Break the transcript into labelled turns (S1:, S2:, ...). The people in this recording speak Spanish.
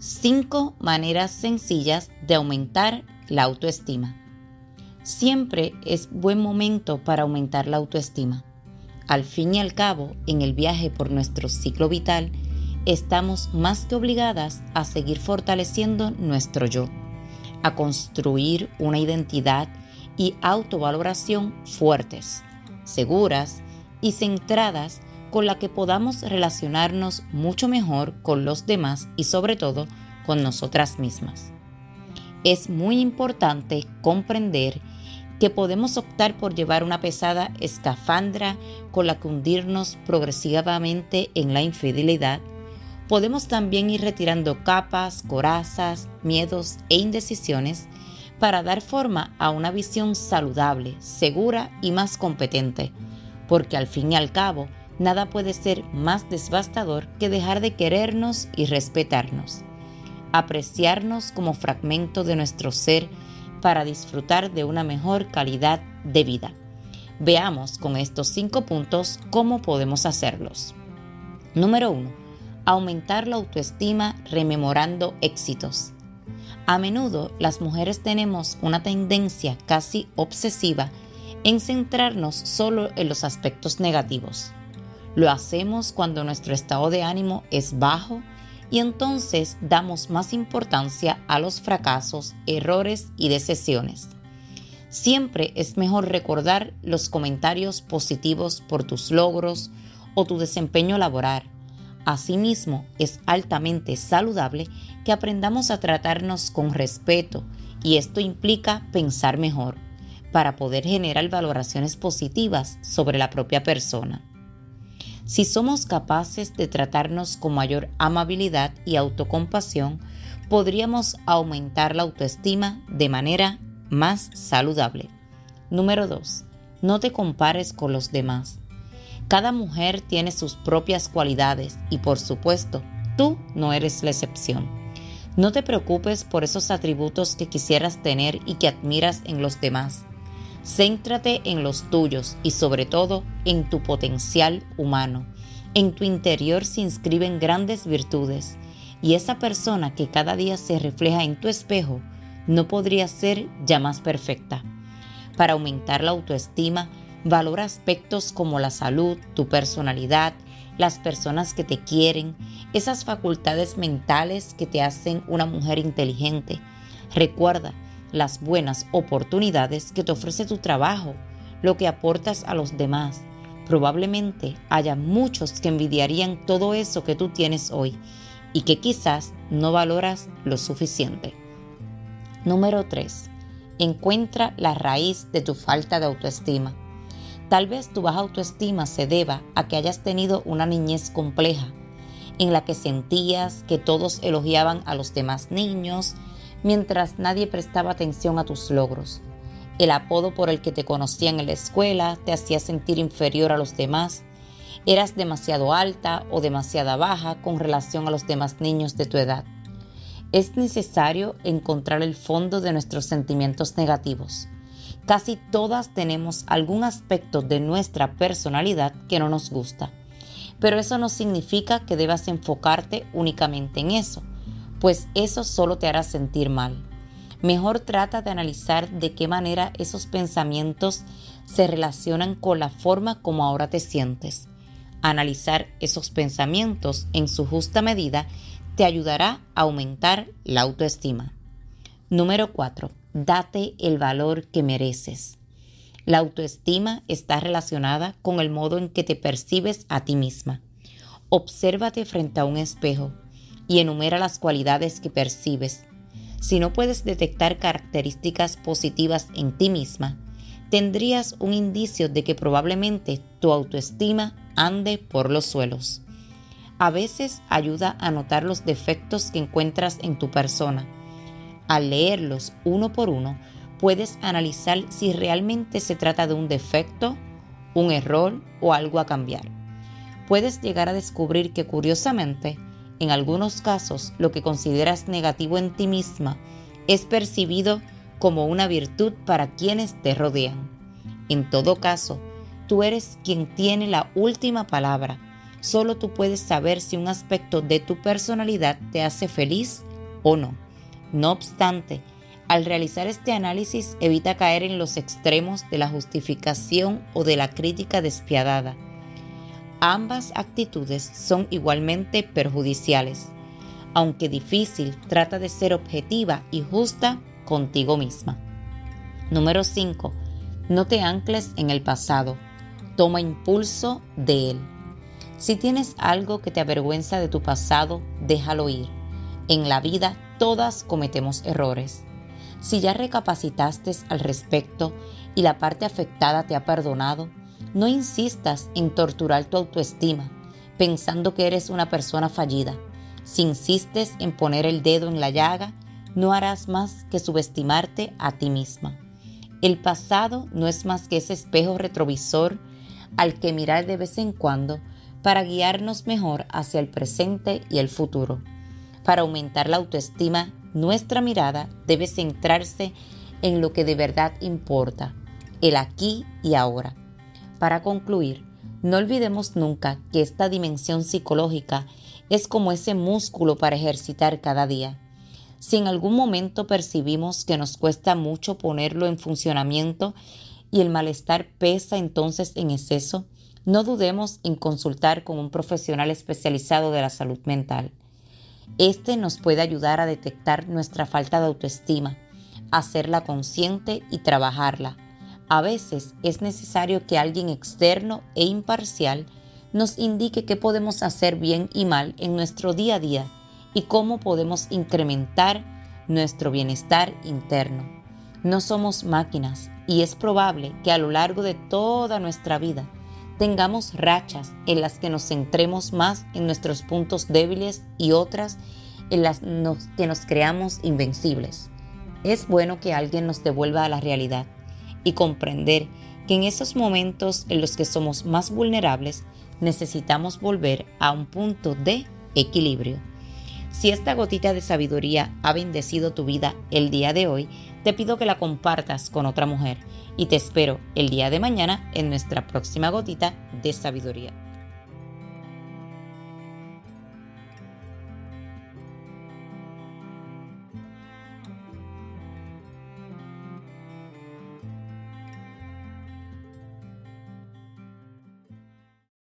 S1: 5 maneras sencillas de aumentar la autoestima. Siempre es buen momento para aumentar la autoestima. Al fin y al cabo, en el viaje por nuestro ciclo vital, estamos más que obligadas a seguir fortaleciendo nuestro yo, a construir una identidad y autovaloración fuertes, seguras y centradas con la que podamos relacionarnos mucho mejor con los demás y sobre todo con nosotras mismas. Es muy importante comprender que podemos optar por llevar una pesada escafandra con la que hundirnos progresivamente en la infidelidad. Podemos también ir retirando capas, corazas, miedos e indecisiones para dar forma a una visión saludable, segura y más competente, porque al fin y al cabo, nada puede ser más devastador que dejar de querernos y respetarnos, apreciarnos como fragmento de nuestro ser para disfrutar de una mejor calidad de vida. Veamos con estos cinco puntos cómo podemos hacerlos. Número 1. Aumentar la autoestima rememorando éxitos. A menudo las mujeres tenemos una tendencia casi obsesiva en centrarnos solo en los aspectos negativos. Lo hacemos cuando nuestro estado de ánimo es bajo y entonces damos más importancia a los fracasos, errores y decisiones. Siempre es mejor recordar los comentarios positivos por tus logros o tu desempeño laboral. Asimismo, es altamente saludable que aprendamos a tratarnos con respeto y esto implica pensar mejor para poder generar valoraciones positivas sobre la propia persona. Si somos capaces de tratarnos con mayor amabilidad y autocompasión, podríamos aumentar la autoestima de manera más saludable. Número 2. No te compares con los demás. Cada mujer tiene sus propias cualidades y por supuesto, tú no eres la excepción. No te preocupes por esos atributos que quisieras tener y que admiras en los demás. Céntrate en los tuyos y sobre todo en tu potencial humano. En tu interior se inscriben grandes virtudes y esa persona que cada día se refleja en tu espejo no podría ser ya más perfecta. Para aumentar la autoestima, valora aspectos como la salud, tu personalidad, las personas que te quieren, esas facultades mentales que te hacen una mujer inteligente. Recuerda las buenas oportunidades que te ofrece tu trabajo, lo que aportas a los demás. Probablemente haya muchos que envidiarían todo eso que tú tienes hoy y que quizás no valoras lo suficiente. Número 3. Encuentra la raíz de tu falta de autoestima. Tal vez tu baja autoestima se deba a que hayas tenido una niñez compleja, en la que sentías que todos elogiaban a los demás niños, mientras nadie prestaba atención a tus logros. El apodo por el que te conocían en la escuela te hacía sentir inferior a los demás. Eras demasiado alta o demasiado baja con relación a los demás niños de tu edad. Es necesario encontrar el fondo de nuestros sentimientos negativos. Casi todas tenemos algún aspecto de nuestra personalidad que no nos gusta, pero eso no significa que debas enfocarte únicamente en eso pues eso solo te hará sentir mal. Mejor trata de analizar de qué manera esos pensamientos se relacionan con la forma como ahora te sientes. Analizar esos pensamientos en su justa medida te ayudará a aumentar la autoestima. Número 4. Date el valor que mereces. La autoestima está relacionada con el modo en que te percibes a ti misma. Obsérvate frente a un espejo y enumera las cualidades que percibes. Si no puedes detectar características positivas en ti misma, tendrías un indicio de que probablemente tu autoestima ande por los suelos. A veces ayuda a notar los defectos que encuentras en tu persona. Al leerlos uno por uno, puedes analizar si realmente se trata de un defecto, un error o algo a cambiar. Puedes llegar a descubrir que curiosamente, en algunos casos, lo que consideras negativo en ti misma es percibido como una virtud para quienes te rodean. En todo caso, tú eres quien tiene la última palabra. Solo tú puedes saber si un aspecto de tu personalidad te hace feliz o no. No obstante, al realizar este análisis evita caer en los extremos de la justificación o de la crítica despiadada. Ambas actitudes son igualmente perjudiciales. Aunque difícil, trata de ser objetiva y justa contigo misma. Número 5. No te ancles en el pasado. Toma impulso de él. Si tienes algo que te avergüenza de tu pasado, déjalo ir. En la vida todas cometemos errores. Si ya recapacitaste al respecto y la parte afectada te ha perdonado, no insistas en torturar tu autoestima pensando que eres una persona fallida. Si insistes en poner el dedo en la llaga, no harás más que subestimarte a ti misma. El pasado no es más que ese espejo retrovisor al que mirar de vez en cuando para guiarnos mejor hacia el presente y el futuro. Para aumentar la autoestima nuestra mirada debe centrarse en lo que de verdad importa, el aquí y ahora. Para concluir, no olvidemos nunca que esta dimensión psicológica es como ese músculo para ejercitar cada día. Si en algún momento percibimos que nos cuesta mucho ponerlo en funcionamiento y el malestar pesa entonces en exceso, no dudemos en consultar con un profesional especializado de la salud mental. Este nos puede ayudar a detectar nuestra falta de autoestima, hacerla consciente y trabajarla. A veces es necesario que alguien externo e imparcial nos indique qué podemos hacer bien y mal en nuestro día a día y cómo podemos incrementar nuestro bienestar interno. No somos máquinas y es probable que a lo largo de toda nuestra vida tengamos rachas en las que nos centremos más en nuestros puntos débiles y otras en las que nos creamos invencibles. Es bueno que alguien nos devuelva a la realidad y comprender que en esos momentos en los que somos más vulnerables necesitamos volver a un punto de equilibrio. Si esta gotita de sabiduría ha bendecido tu vida el día de hoy, te pido que la compartas con otra mujer y te espero el día de mañana en nuestra próxima gotita de sabiduría.